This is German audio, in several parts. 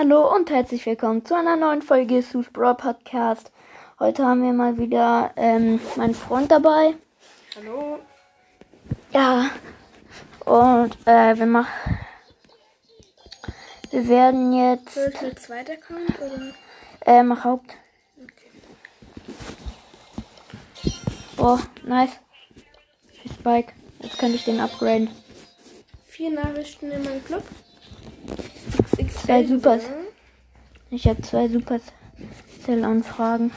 Hallo und herzlich willkommen zu einer neuen Folge Sus Brawl Podcast. Heute haben wir mal wieder ähm, meinen Freund dabei. Hallo. Ja, und äh, wir machen. Wir werden jetzt. Ich mit zweiter Account oder? Äh, mach Haupt. Okay. Boah, nice. Spike. Jetzt könnte ich den upgraden. Vier Nachrichten in meinem Club. Zwei Supers. Ich habe zwei Supercell-Anfragen.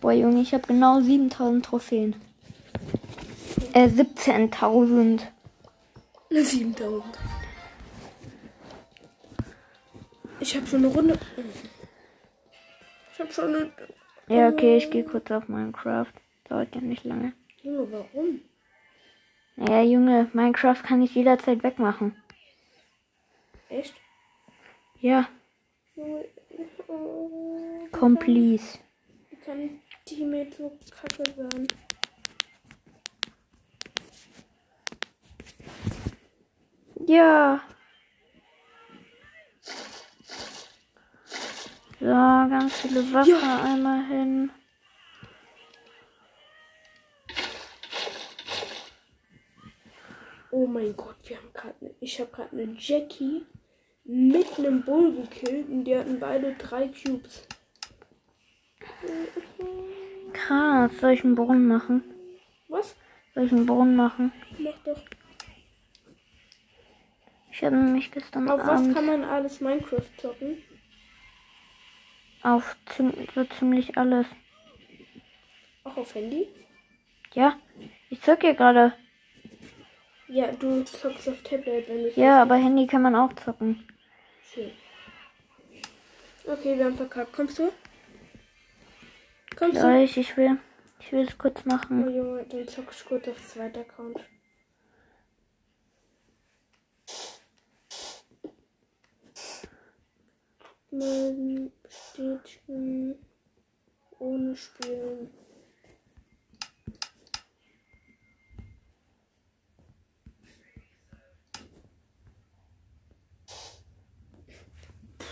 Boah, Junge, ich habe genau 7000 Trophäen. Äh, 17.000. 7000. Ich habe schon eine Runde. Ich habe schon eine. Ja, okay, ich gehe kurz auf Minecraft. Dauert ja nicht lange. Junge, warum? Naja, Junge, Minecraft kann ich jederzeit wegmachen. Echt? Ja, komm, please. Wie kann Teammate so kacke sein? Ja. So, ganz viele Wasser Ja. einmal hin. Oh mein Gott, wir haben gerade. Ne, ich habe gerade eine Jackie mit einem Bull gekillt und die hatten beide drei Cubes. Krass, soll ich einen Brunnen machen? Was? Soll ich einen Brunnen machen? Mach doch. Ich habe nämlich gestern Auf was Abend kann man alles Minecraft zocken? auf ziem so ziemlich alles. Auch auf Handy? Ja, ich zock ja gerade. Ja, du zockst auf Tablet, wenn du Ja, aber Handy kann man auch zocken. Schön. Okay, wir haben verkackt. Kommst du? Kommst Soll ich? Ich will, ich will es kurz du? Oh machen. Junge, dann zock ich kurz auf zweiter Account. Melden, bestätigen, ohne spielen.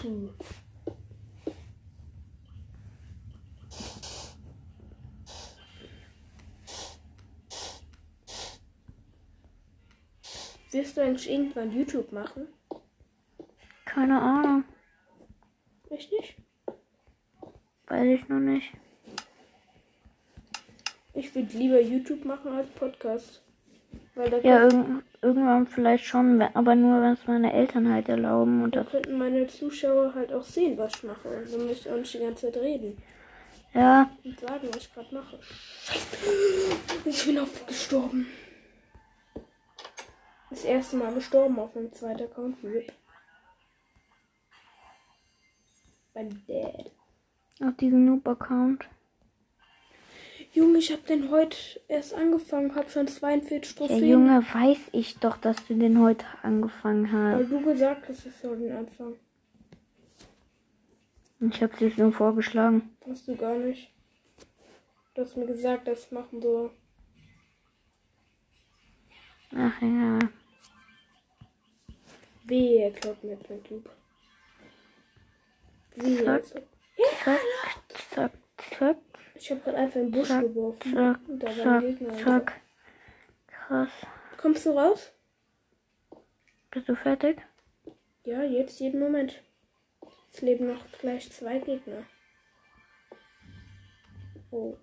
Puh. Wirst du eigentlich irgendwann YouTube machen? Keine Ahnung, Echt nicht? weiß ich noch nicht. Ich würde lieber YouTube machen als Podcast. Ja, irg irgendwann vielleicht schon, aber nur wenn es meine Eltern halt erlauben und da das. könnten meine Zuschauer halt auch sehen, was ich mache. Und dann müsste ich auch nicht die ganze Zeit reden Ja, und sagen, was ich gerade mache. Ich bin oft gestorben. Das erste Mal gestorben auf meinem zweiten Account. RIP. Mein Dad. auf diesem Noob-Account. Junge, ich habe den heute erst angefangen, habe schon 42 Ja, Trophäen. Junge, weiß ich doch, dass du den heute angefangen Weil hast. du gesagt hast, ich soll den anfangen. Ich habe dir nur vorgeschlagen. Hast du gar nicht. Du hast mir gesagt, das machen so. Ach ja. Wehe, klaut mir Cube. Wehe. Zack. Zack, zack, zack, Ich habe gerade einfach einen Busch Zack, geworfen. zack, Und da war ein zack, Gegner. zack. Krass. Kommst du raus? Bist du fertig? Ja, jetzt jeden Moment. Es leben noch gleich zwei Gegner. Oh.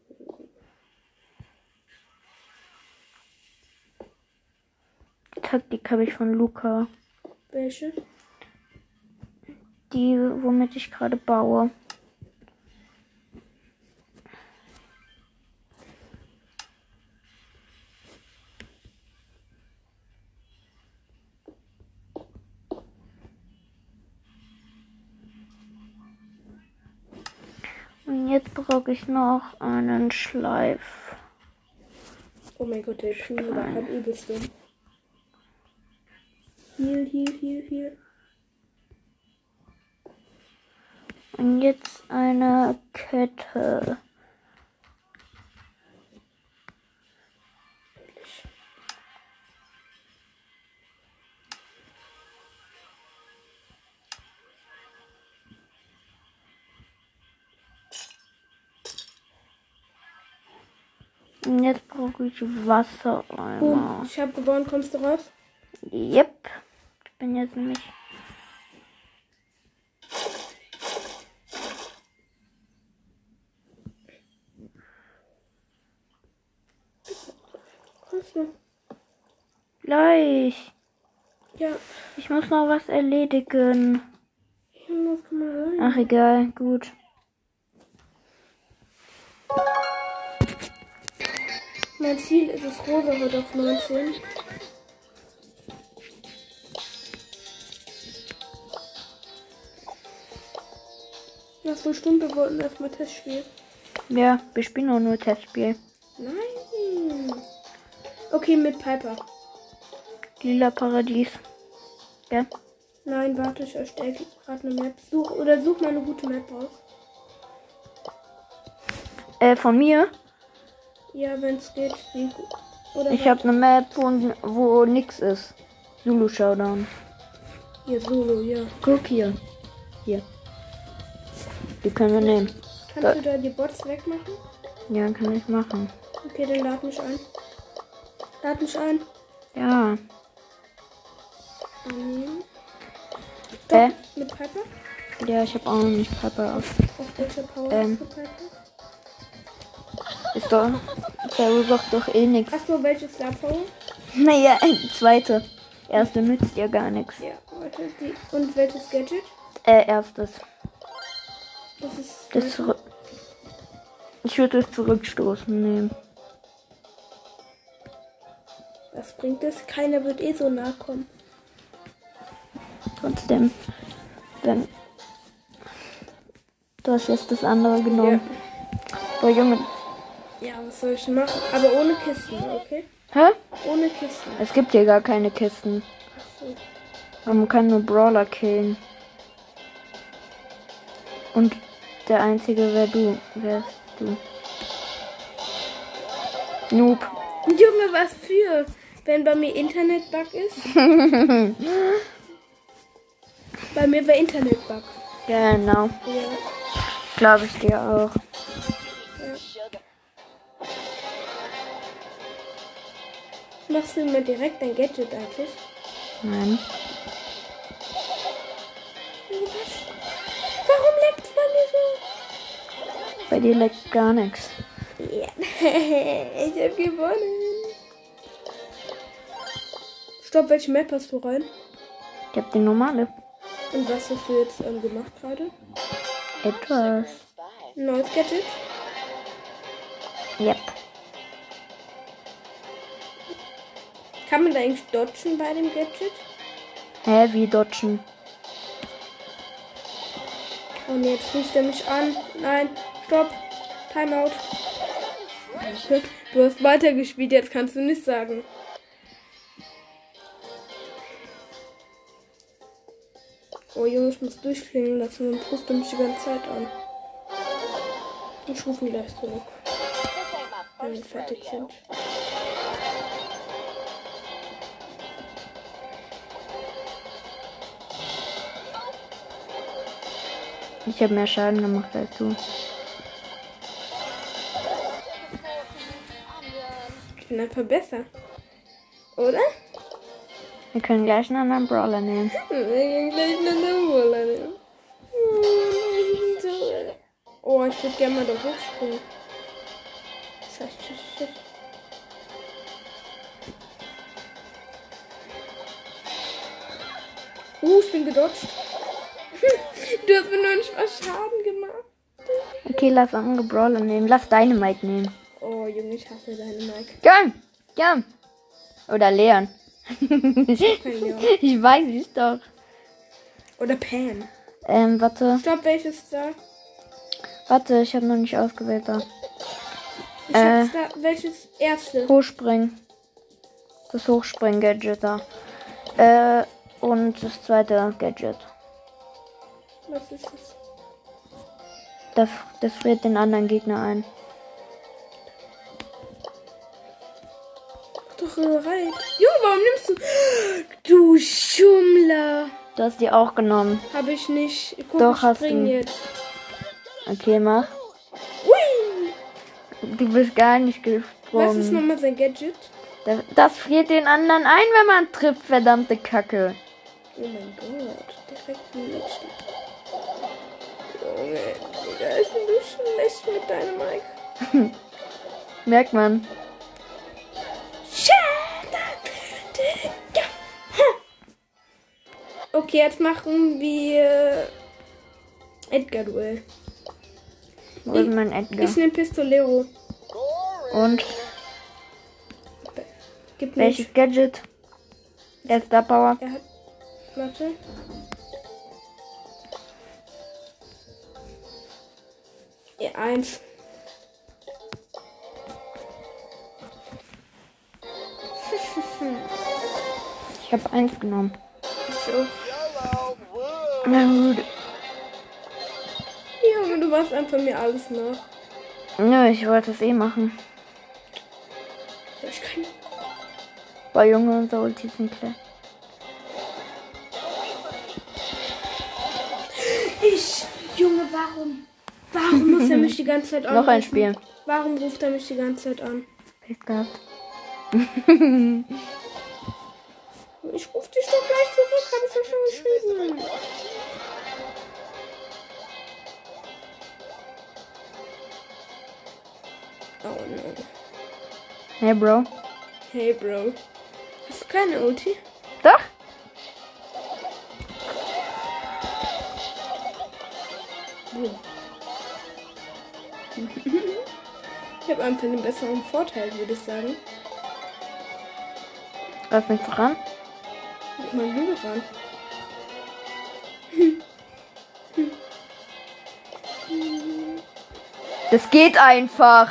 Taktik habe ich von Luca. Welche? Die, womit ich gerade baue. Und jetzt brauche ich noch einen Schleif. Oh mein Gott, der Kuh war halt übelst dumm. Heal, heal, heal, heal. Und jetzt eine Kette. Jetzt brauche ich Wasser. Boom, ich habe gewonnen. Kommst du raus? Yep. Ich bin jetzt nämlich. Kommst du? Gleich. Ja. Ich muss noch was erledigen. Das kann man rein. Ach, egal. Gut. Mein Ziel ist es, Rosa wird auf 19. Nach so Stunde wollten wir erstmal Testspiel. Ja, wir spielen auch nur Testspiel. Nein. Okay, mit Piper. Lila Paradies. Ja. Nein, warte, ich erstelle gerade eine Map. Such oder such mal eine gute Map raus. Äh, von mir. Ja, wenn es geht. Oder Ich habe eine Map, wo, wo nix ist. Zulu Showdown. Hier Solo, ja. Guck hier. Hier. Die können wir nehmen. Kannst Da- du da die Bots wegmachen? Ja, kann ich machen. Okay, dann lad mich ein. Lad mich ein. Ja. Annehmen. Äh? Mit Piper? Ja, ich habe auch noch nicht Piper auf. Auf welcher Power Ähm. Piper? Ist doch. Der sagt doch eh nix. Achso, welches Star Power? Naja, zweite. Erste nützt ja gar nichts. Ja, warte. Die. Und welches Gadget? Äh, erstes. Das ist. Das zurück. Ich würde es zurückstoßen nehmen. Was bringt das? Keiner wird eh so nah kommen. Trotzdem. Wenn. Du hast jetzt das andere genommen. Boah, Junge. Ja, was soll ich machen? Aber ohne Kisten, okay? Hä? Ohne Kisten. Es gibt hier gar keine Kisten. So. Man kann nur Brawler killen. Und der einzige wär du. Wärst du. Noob. Junge, was für? Wenn bei mir Internetbug ist? bei mir war Internetbug. Genau. Ja. Glaube ich dir auch. Machst du immer direkt dein Gadget eigentlich? Nein. Was? Warum leckt's bei mir so? Bei dir leckt gar nichts. Ja. ich hab gewonnen. Stopp, welche Map hast du rein? Ich hab die normale. Und was hast du jetzt ähm, gemacht gerade? Etwas. Ein neues Gadget? Yep. Kann man da eigentlich dodgen bei dem Gadget? Hä, wie dodgen? Und jetzt ruft er mich an. Nein, stopp. Timeout. Du hast weitergespielt, jetzt kannst du nicht sagen. Oh Junge, ich muss durchklingen lassen, sonst ruft er mich die ganze Zeit an. Ich rufe ihn gleich zurück, wenn wir fertig sind. Ich habe mehr Schaden gemacht als du. Ich bin einfach besser. Oder? Wir können gleich einen anderen Brawler nehmen. Wir gehen gleich eine Symbole nehmen. Oh, ich würde gerne mal da hochspringen. Scheiße, scheiße. Uh, ich bin gedodged. du hast mir nur einen Spaß Schaden gemacht. Okay, lass andere Brawler nehmen. Lass deine Mike nehmen. Oh, Junge, ich hasse deine Mike. Ja, ja. Oder Leon. Ich weiß es doch. Oder Pam. Ähm, warte. Stopp, welches da? Warte, ich habe noch nicht ausgewählt da. Ich Äh. hab's da. Welches erste? Hochspringen. Das Hochspringen-Gadget da. Äh, und das zweite Gadget. Was ist das? Das, das friert den anderen Gegner ein. Doch rein. Junge, warum nimmst du. Du Schummler. Du hast die auch genommen. Habe ich nicht. Guck, Doch, ich hast du. jetzt. Okay, mach. Ui! Du bist gar nicht gesprungen. Was ist nochmal sein Gadget? Das, das friert den anderen ein, wenn man trifft, verdammte Kacke. Oh mein Gott, direkt ein Licht. Junge, Digga, ist ein bisschen schlecht mit deinem Mike. Merkt man. Okay, jetzt machen wir Edgar-Duell. Wo ist mein Edgar? Ich nehme Pistolero. Und Gib welches. Gadget? Der Star Power. Er hat. Warte. Ja, eins. Ich habe eins genommen. So. Na gut. Junge, du machst einfach mir alles nach. Nö, ich wollte es eh machen. Ja, ich kann. Bei Junge und so Ulti sind klar. Muss er mich die ganze Zeit anrufen? Noch ein Spiel. Warum ruft er mich die ganze Zeit an? Pech gehabt. Ich rufe dich doch gleich zurück, habe ich doch schon geschrieben. Oh no. Hey, Bro. Hey, Bro. Hast du keine Ulti? Doch? Ich habe einfach einen besseren Vorteil, würde ich sagen. Lass mich voran. Mit meinem Hügel Das geht einfach.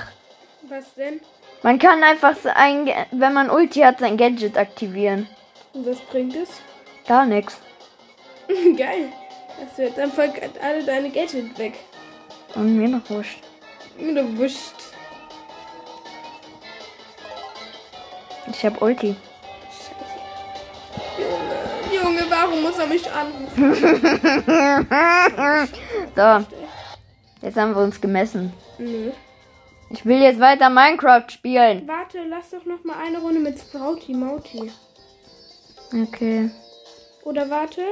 Was denn? Man kann einfach sein, Ge- wenn man Ulti hat, sein Gadget aktivieren. Und was bringt es? Gar nichts. Geil. Hast du jetzt einfach alle deine Gadget weg. Und mir noch wurscht. Du wischt. Ich hab Ulti. Junge, Junge, warum muss er mich anrufen? So, jetzt haben wir uns gemessen. Nö. Ich will jetzt weiter Minecraft spielen. Warte, lass doch noch mal eine Runde mit Sprouty Mauti. Okay. Oder warte.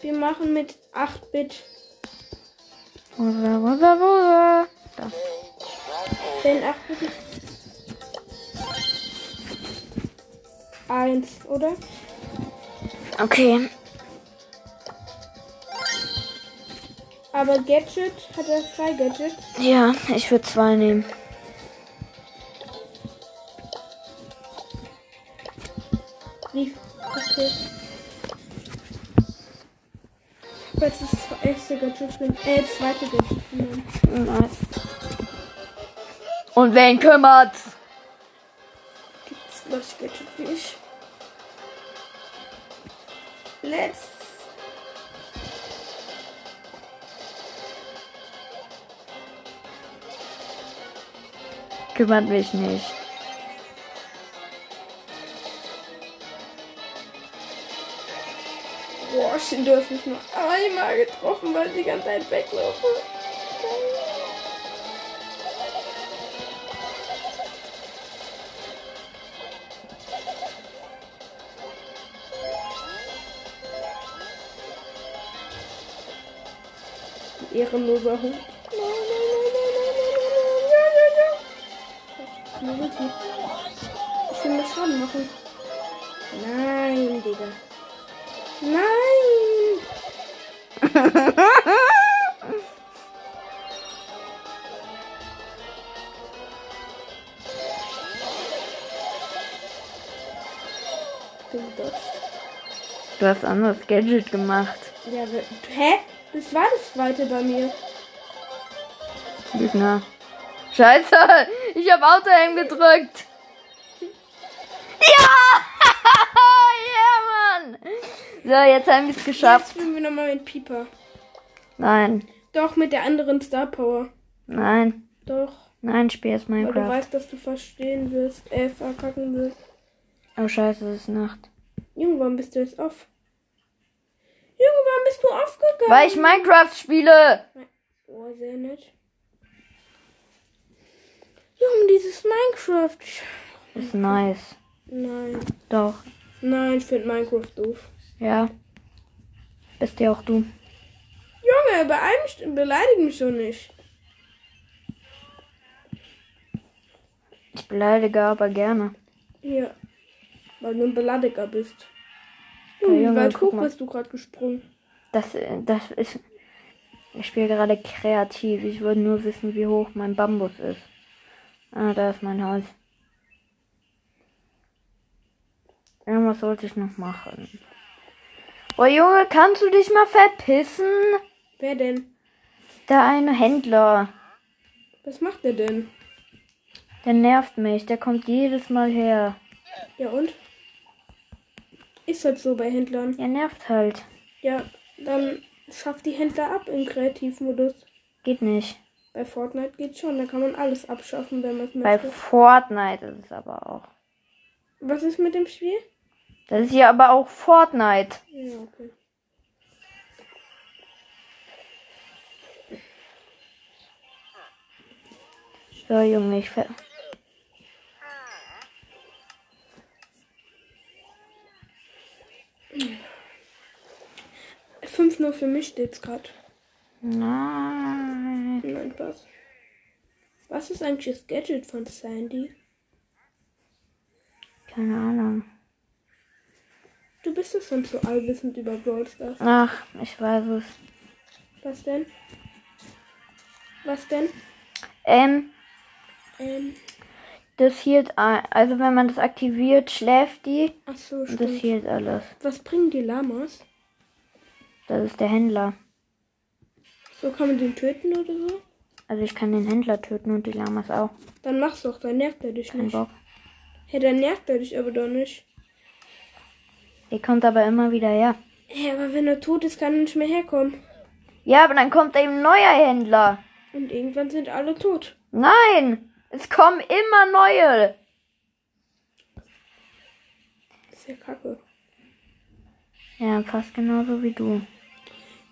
Wir machen mit 8-Bit. Wusa, wusa, wusa. Da. 8-Bit ist. Eins, oder? Okay. Aber Gadget, hat er zwei Gadgets? Ja, ich würde zwei nehmen. Wie? Okay. Jetzt ist das erste Gadget nehmen. Äh, zweite Gadget nehmen. Nice. Und wen kümmert's? Gibt's gleich Gadget wie ich. Let's. Kümmert mich nicht. Boah, du hast mich nur einmal getroffen, weil ich die ganze Zeit weglaufe. Ehrenloser Hund. Ich will mir Schaden machen. Nein, Digga. Du hast anderes Gadget gemacht. Ja, hä? Das war das zweite bei mir. Lügner. Scheiße, ich hab Auto-Aim gedrückt. Ja! ja, Mann! So, jetzt haben wir es Jetzt geschafft. spielen wir nochmal mit Pieper. Nein, Doch, mit der anderen Star Power. nein, Doch. nein, spiel erst Weil du Minecraft. weißt, dass du verstehen wirst, äh, verkacken wirst. Oh, scheiße, es ist Nacht. Junge, warum bist du jetzt off? Junge, warum bist du aufgegangen? Weil ich Minecraft spiele. Oh, sehr nett. Junge, dieses Minecraft. Ist nice. Nein. Doch. Nein, ich finde Minecraft doof. Ja. Bist ja auch du. Junge, beein- beleidige mich so nicht. Ich beleidige aber gerne. Ja. Weil du ein Beleidiger bist. Junge, wie Junge, weit hoch mal. bist du gerade gesprungen? Das, äh, das ist. Ich spiele gerade kreativ. Ich wollte nur wissen, wie hoch mein Bambus ist. Ah, da ist mein Haus. Irgendwas sollte ich noch machen. Oh Junge, kannst du dich mal verpissen? Wer denn? Der eine Händler. Was macht der denn? Der nervt mich. Der kommt jedes Mal her. Ja und? Ist halt so bei Händlern. Er nervt halt. Ja, dann schafft die Händler ab im Kreativmodus. Geht nicht. Bei Fortnite geht schon, da kann man alles abschaffen, wenn man es Bei möchte. Fortnite ist es aber auch. Was ist mit dem Spiel? Das ist hier aber auch Fortnite. Ja, okay. So, Junge, ich ver 5-0 für mich steht's gerade. Nein. Nein, Spaß. Was ist eigentlich das Gadget von Sandy? Keine Ahnung. Du bist doch schon so allwissend über Brawl Stars. Ach, ich weiß es. Was denn? Was denn? Ähm, Ähm, das hielt, also wenn man das aktiviert, schläft die ach so, und das stimmt. hielt alles. Was bringen die Lamas? Das ist der Händler. So kann man den töten oder so? Also ich kann den Händler töten und die Lamas auch. Dann mach's doch, dann nervt er dich Kein nicht. Bock. Hey, dann nervt er dich aber doch nicht. Der kommt aber immer wieder her. Hey, aber wenn er tot ist, kann er nicht mehr herkommen. Ja, aber dann kommt eben ein neuer Händler. Und irgendwann sind alle tot. Nein, es kommen immer neue. Das ist ja kacke. Ja, fast genauso wie du.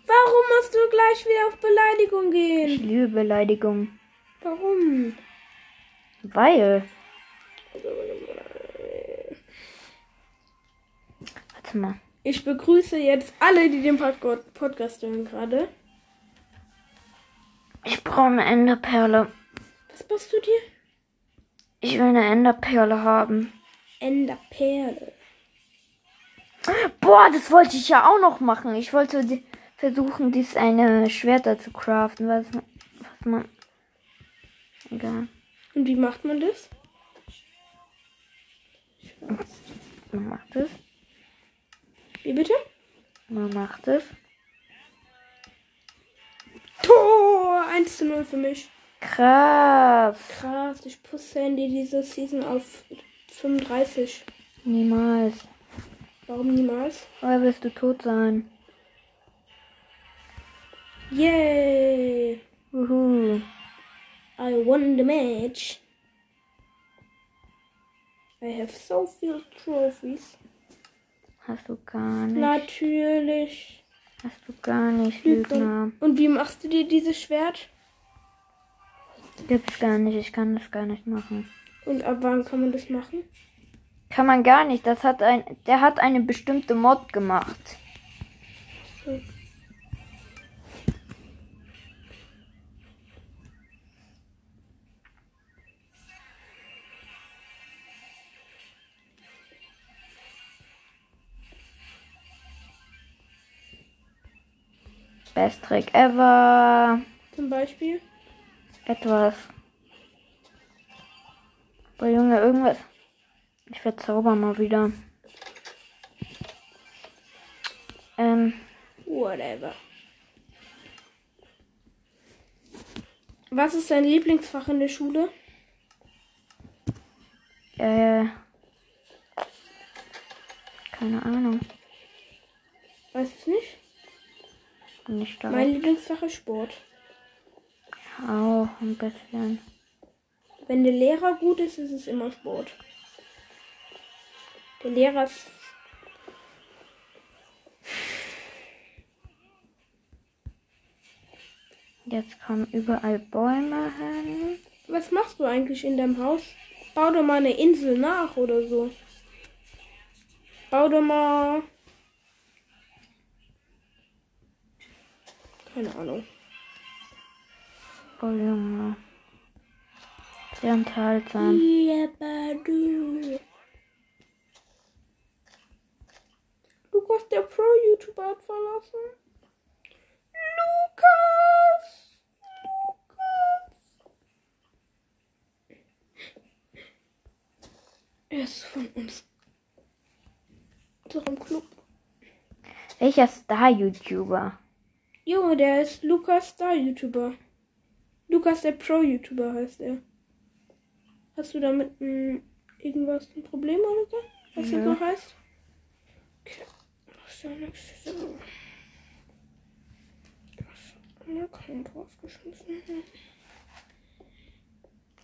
Warum musst du gleich wieder auf Beleidigung Ich gehen? liebe Beleidigung. Warum? Weil. Warte mal. Ich begrüße jetzt alle, die den Pod Podcast hören gerade. Ich brauche eine Enderperle. Was machst du dir? Ich will eine Enderperle haben. Enderperle. Boah, das wollte ich ja auch noch machen. Ich wollte die, versuchen, dies eine Schwerter zu craften. Was, was man. Egal. Und wie macht man das? Man macht es. Wie bitte? Man macht es. Tor! 1 zu 0 für mich. Krass. Krass, ich pusse Handy diese Season auf 35. Niemals. Warum niemals? Woher wirst du tot sein? Yay! Wuhu. I won the match. I have so few trophies. Hast du gar nicht. Natürlich. Hast du gar nicht, Lügner. Und wie machst du dir dieses Schwert? Gibt's gar nicht. Ich kann das gar nicht machen. Und ab wann kann man das machen? Kann man gar nicht. Das hat ein. Der hat eine bestimmte Mod gemacht. So. Best Trick ever. Zum Beispiel? Etwas. Boah, Junge, irgendwas. Ich verzauber mal wieder. Ähm, Whatever. Was ist dein Lieblingsfach in der Schule? äh. Keine Ahnung. Weißt du es nicht? Nicht da. Mein Lieblingsfach ist Sport. Auch ein bisschen. Wenn der Lehrer gut ist, ist es immer Sport. Der Lehrer ist. Jetzt kommen überall Bäume hin. Was machst du eigentlich in deinem Haus? Bau doch mal eine Insel nach oder so. Bau doch mal. Keine Ahnung. Oh Junge. Sehr enthaltsam. Lukas, der Pro-YouTuber, hat verlassen. Lukas! Lukas! Er ist von uns. Unserem Club. Welcher Star-YouTuber? Junge, der ist Lukas Star YouTuber. Lukas der Pro YouTuber heißt er. Hast du damit mm, irgendwas ein Problem oder so? Was Nö. er so heißt? Okay. Das ist ja nichts. so. Das ja kein draufgeschmissen.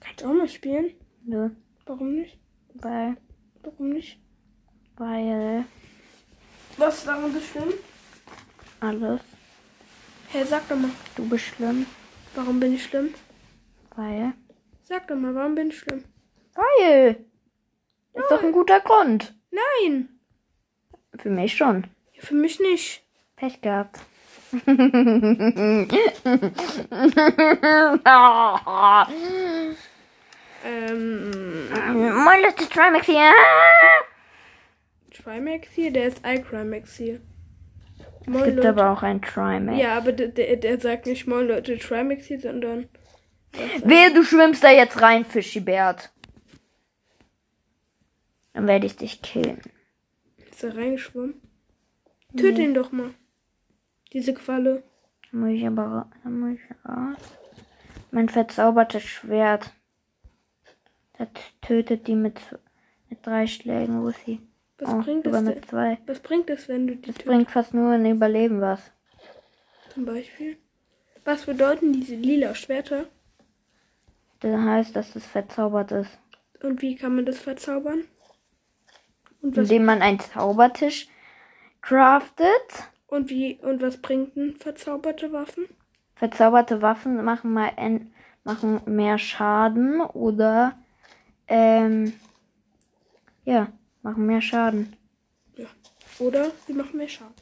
Kannst du auch mal spielen? Nö. Warum nicht? Weil, Warum nicht? weil Was ist daran so schlimm? alles. Hey, sag doch mal, Du bist schlimm. warum bin ich schlimm? Weil. Sag doch mal, warum bin ich schlimm? Weil. Ist doch ein guter Grund. Nein! Für mich schon. Ja, für mich nicht. Pech gehabt. Ähm, Moin Leute, Trimax hier. Trimax hier, der ist iCrimex hier. Es Moin gibt Leute. aber auch ein Trimax. Ja, aber der, der, der sagt nicht Moin Leute Trimax hier, sondern Wehe, du schwimmst da jetzt rein, Fischibert. Dann werde ich dich killen. ist er reingeschwommen. Töt ihn doch mal. Diese Qualle. Dann muss ich aber dann muss ich raus. Mein verzaubertes Schwert. Das tötet die mit, mit drei Schlägen, wo sie? Was Oh, bringt es denn? zwei. Was bringt es, wenn du die Das tötest, bringt fast nur ein Überleben was. zum Beispiel? Was bedeuten diese lila Schwerter? Das heißt, dass das verzaubert ist. Und wie kann man das verzaubern? Indem man einen Zaubertisch craftet. und wie und was bringt denn verzauberte Waffen? Verzauberte Waffen machen mal en, machen mehr Schaden oder ähm, ja, machen mehr Schaden. Ja. Oder sie machen mehr Schaden.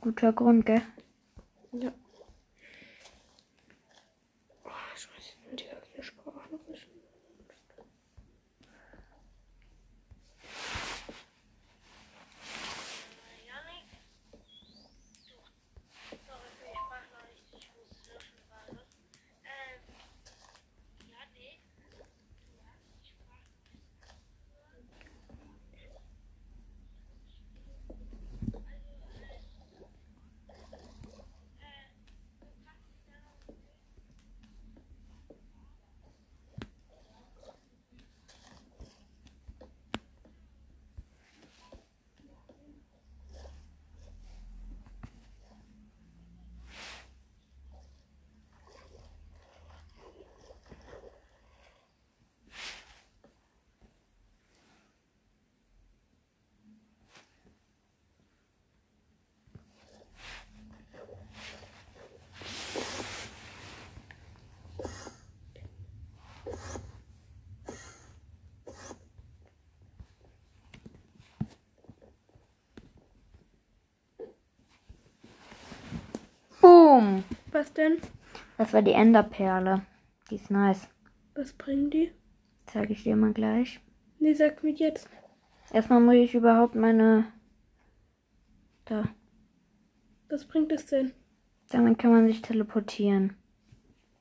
Guter Grund, gell? Ja. Oh, ich weiß nicht, die ganze Sprachnachrichten. Boom! Was denn? Das war die Enderperle. Die ist nice. Was bringen die? Zeige ich dir mal gleich. Nee, sag mir jetzt. Erstmal muss ich überhaupt meine. Da. Was bringt es denn? Damit kann man sich teleportieren.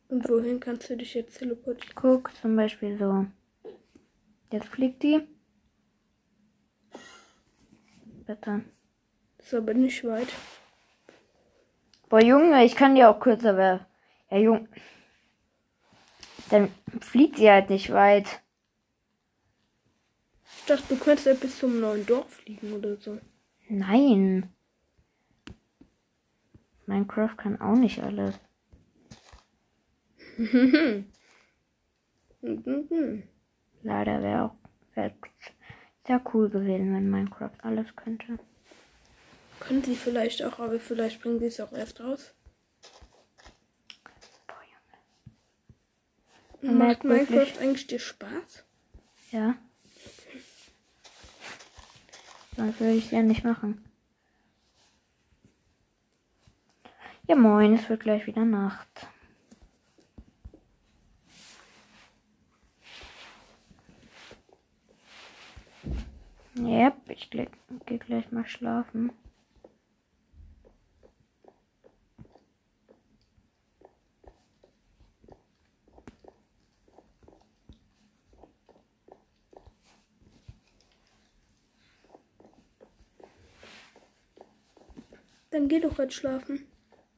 Und wohin kannst du dich jetzt teleportieren? Guck, zum Beispiel so. Jetzt fliegt die. Bitte. Das ist aber nicht weit. Boah, Junge, ich kann die auch kürzer werden. Ja, Junge. Dann fliegt sie halt nicht weit. Ich dachte, du könntest ja bis zum neuen Dorf fliegen oder so. Nein. Minecraft kann auch nicht alles. Leider wäre auch wär sehr cool gewesen, wenn Minecraft alles könnte. Können sie vielleicht auch, aber vielleicht bringen sie es auch erst raus. Boah, Junge. Macht Map wirklich. Minecraft eigentlich dir Spaß? Ja. Sonst würde ich es ja nicht machen. Ja, moin, es wird gleich wieder Nacht. Yep, ich gehe gleich mal schlafen. Dann geh doch jetzt schlafen.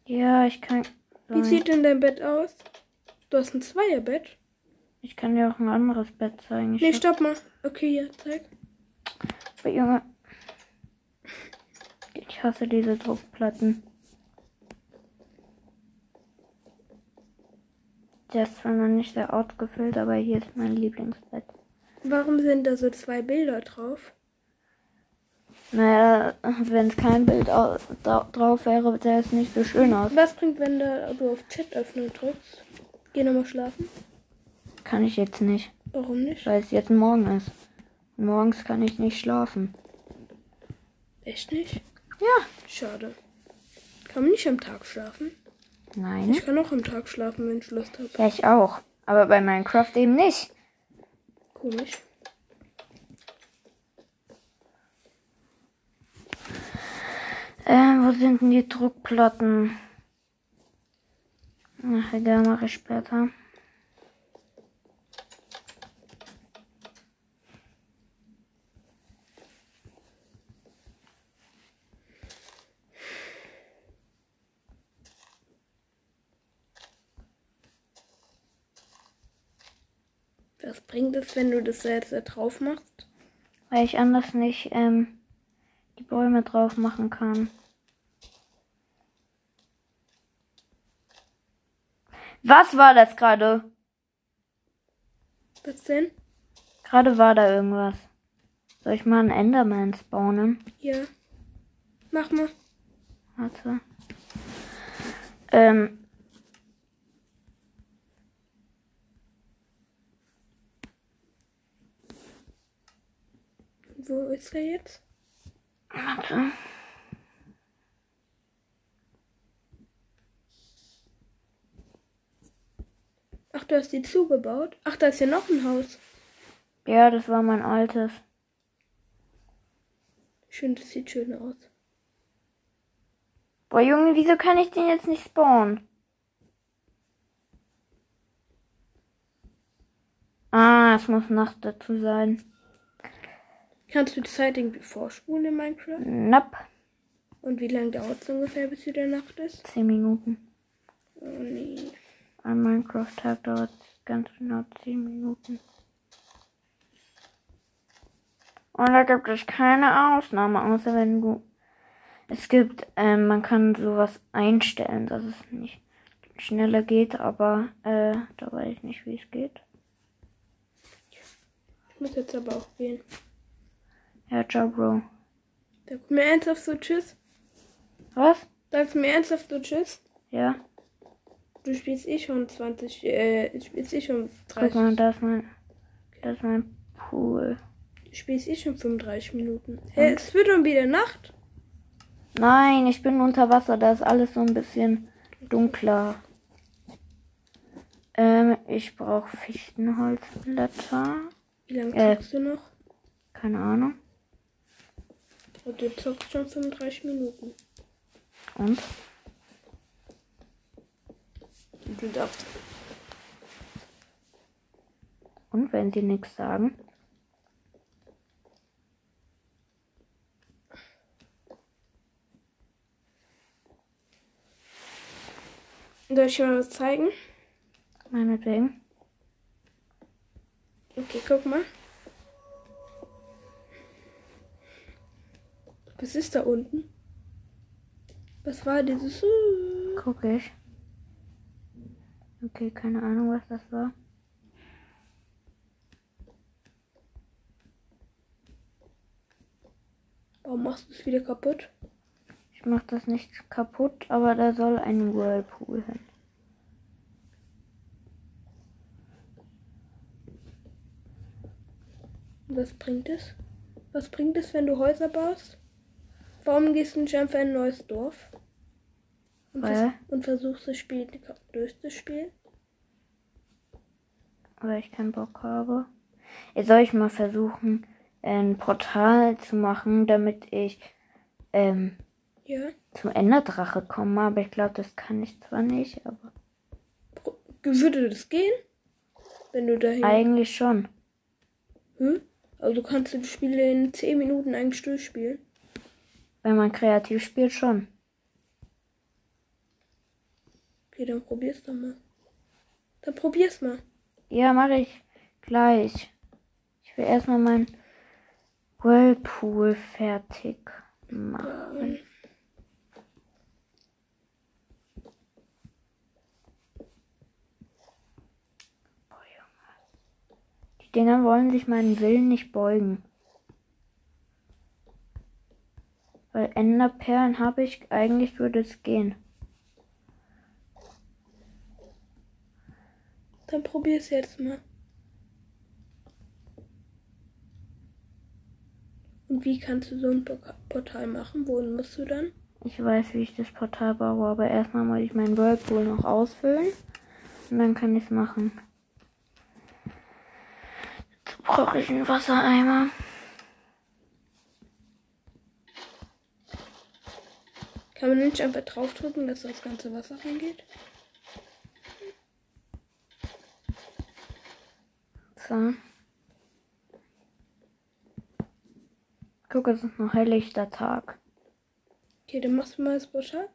Ja, ich kann. Wie sieht denn dein Bett aus? Du hast ein Zweierbett? Ich kann dir auch ein anderes Bett zeigen. Ich Nee, hab- stopp mal. Okay, ja, zeig. Aber Junge. Ich hasse diese Druckplatten. Der ist zwar noch nicht sehr ausgefüllt, aber hier ist mein Lieblingsbett. Warum sind da so zwei Bilder drauf? Naja, wenn es kein Bild au- dra drauf wäre, sähe es nicht so schön aus. Was bringt, wenn du auf Chat öffnen drückst? Geh nochmal schlafen. Kann ich jetzt nicht, Warum nicht? weil es jetzt morgen ist. Morgens kann ich nicht schlafen. Echt nicht? Ja. Schade. Kann man nicht am Tag schlafen? Nein. Ich kann auch am Tag schlafen, wenn ich Lust habe. Ja, ich auch. Aber bei Minecraft eben nicht. Komisch. Ähm, wo sind denn die Druckplatten? Ach, egal, mache ich später. Was bringt es, wenn du das jetzt da drauf machst? Weil ich anders nicht ähm, die Bäume drauf machen kann. Was war das gerade? Was denn? Gerade war da irgendwas. Soll ich mal einen Enderman spawnen? Ja. Mach mal. Warte. Ähm. Wo ist er jetzt? Warte. Ach, du hast die zugebaut? Ach, da ist ja noch ein Haus. Ja, das war mein altes. Schön, das sieht schön aus. Boah, Junge, wieso kann ich den jetzt nicht spawnen? Ah, es muss Nacht dazu sein. Kannst du die Zeit irgendwie vorspulen in Minecraft? Nope. Und wie lange dauert es ungefähr, bis wieder Nacht ist? 10 Minuten. Oh nee. Ein Minecraft-Tag dauert ganz genau 10 Minuten. Und da gibt es keine Ausnahme, außer wenn du. Es gibt, ähm, man kann sowas einstellen, dass es nicht schneller geht, aber äh, da weiß ich nicht, wie es geht. Ich muss jetzt aber auch gehen. Ja, ciao, Bro. Sagst du mir ernsthaft so Tschüss? Was? Sagst du mir ernsthaft so Tschüss? Ja, Du spielst eh schon 20, äh, du spielst eh schon guck mal, 30, da ist mein, da ist mein Pool. du spielst eh schon 35 Minuten. Hä, es wird dann wieder Nacht? Nein, ich bin unter Wasser, da ist alles so ein bisschen dunkler. Ähm, ich brauche Fichtenholzblätter. Wie lange Äh. du noch? Keine Ahnung. Und du zockst schon 35 Minuten. Und? Und du darfst. Und wenn sie nichts sagen? Soll ich mal was zeigen? Meinetwegen. Okay, guck mal. Was ist da unten? Was war dieses? Guck ich. Okay, keine Ahnung, was das war. Warum machst du es wieder kaputt? Ich mach das nicht kaputt, aber da soll ein Whirlpool hin. Was bringt es? Was bringt es, wenn du Häuser baust? Warum gehst du nicht einfach in ein neues Dorf? Und, Weil? und versuchst das Spiel durchzuspielen? Weil ich keinen Bock habe. Jetzt soll ich mal versuchen, ein Portal zu machen, damit ich ähm, Ja. zum Enderdrache komme. Aber ich glaube, das kann ich zwar nicht, aber Würde das gehen? Wenn du dahin. eigentlich schon. Hm? Also kannst du die Spiele in 10 Minuten eigentlich durchspielen. Wenn man kreativ spielt, schon. Okay, dann probier's doch mal. Dann probier's mal. Ja, mache ich gleich. Ich will erstmal mein Whirlpool fertig machen. Die Dinger wollen sich meinen Willen nicht beugen. Weil Enderperlen habe ich, eigentlich würde es gehen. Dann probier's jetzt mal. Und wie kannst du so ein Por- Portal machen? Wohin musst du dann? Ich weiß, wie ich das Portal baue, aber erstmal muss ich meinen Whirlpool noch ausfüllen. Und dann kann ich es machen. Dazu brauche ich einen Wassereimer. Kann man nicht einfach draufdrücken, dass das ganze Wasser reingeht? So. Guck, es ist noch helllichter Tag. Okay, dann machst du mal das Portal.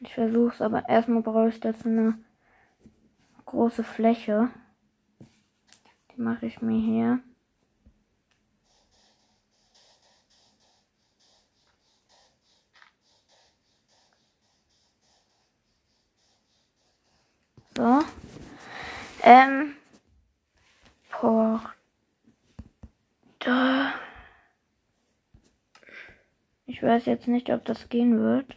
Ich versuch's, aber erstmal brauche ich dazu eine große Fläche. Die mache ich mir hier. So. Ähm. Porta. Ich weiß jetzt nicht, ob das gehen wird.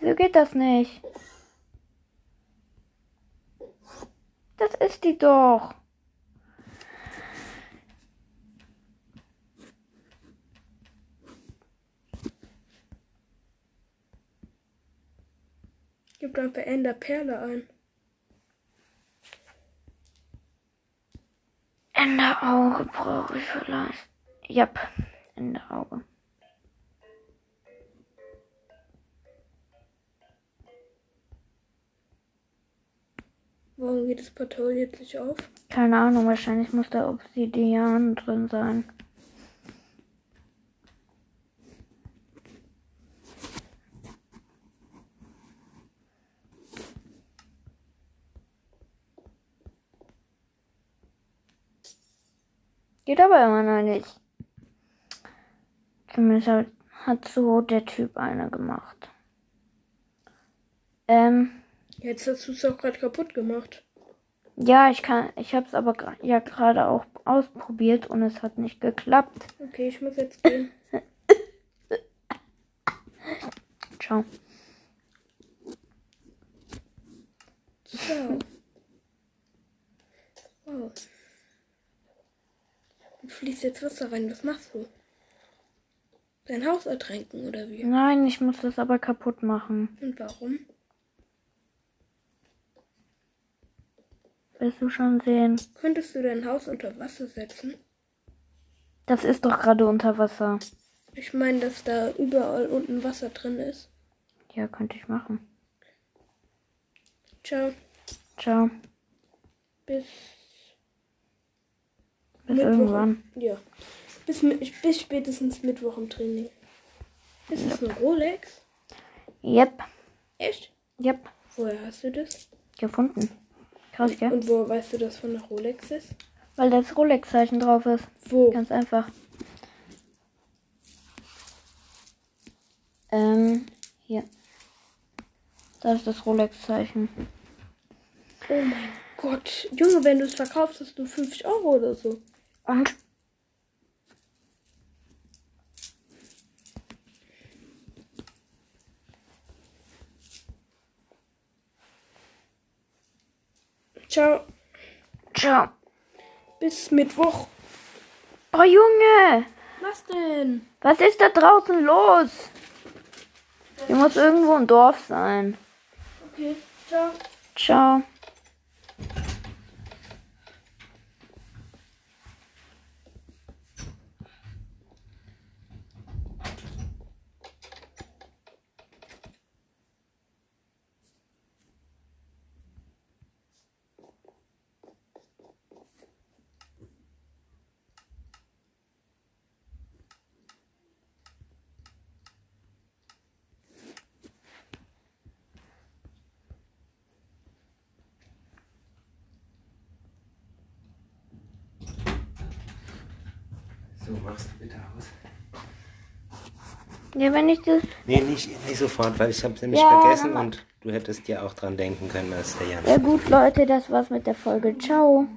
So geht das nicht. Das ist die doch. Gib einfach Ender Perle ein. Enderauge brauche ich vielleicht. Jap, Enderauge. Warum geht das Portal jetzt nicht auf? Keine Ahnung, wahrscheinlich muss da Obsidian drin sein. Geht aber immer noch nicht. Zumindest hat, hat so der Typ eine gemacht. Ähm, Jetzt hast du es auch gerade kaputt gemacht. ja, ich kann, ich habe es aber ja gerade auch ausprobiert und es hat nicht geklappt. Okay, ich muss jetzt gehen. Ciao. So. Wow. Du fließt jetzt Wasser rein. Was machst du? Dein Haus ertränken oder wie? Nein, ich muss das aber kaputt machen. Und warum? Willst du schon sehen? Könntest du dein Haus unter Wasser setzen? Das ist doch gerade unter Wasser. Ich meine, dass da überall unten Wasser drin ist. Ja, könnte ich machen. Ciao. Ciao. Bis, Bis Mittwoch. irgendwann. ja. Bis, bis spätestens Mittwoch im Training. Ist das eine Rolex? Yep. Echt? Yep. Woher hast du das? Gefunden. Krass, gell? Und wo weißt du, dass von der Rolex ist? Weil das Rolex-Zeichen drauf ist. Wo? Ganz einfach. Ähm, hier. Da ist das Rolex-Zeichen. Oh mein Gott, Junge, wenn du es verkaufst, hast du 50 Euro oder so. Und Ciao. ciao. Bis Mittwoch. Oh Junge, Was denn? was ist da draußen los? Hier muss irgendwo ein Dorf sein. Okay, ciao. Ciao. So, machst du bitte aus. Ja, wenn ich das. Nee, nicht, nicht sofort, weil ich habe nämlich Ja, vergessen und du hättest ja auch dran denken können, als der Jan. Ja gut, Leute, das war's mit der Folge. Ciao.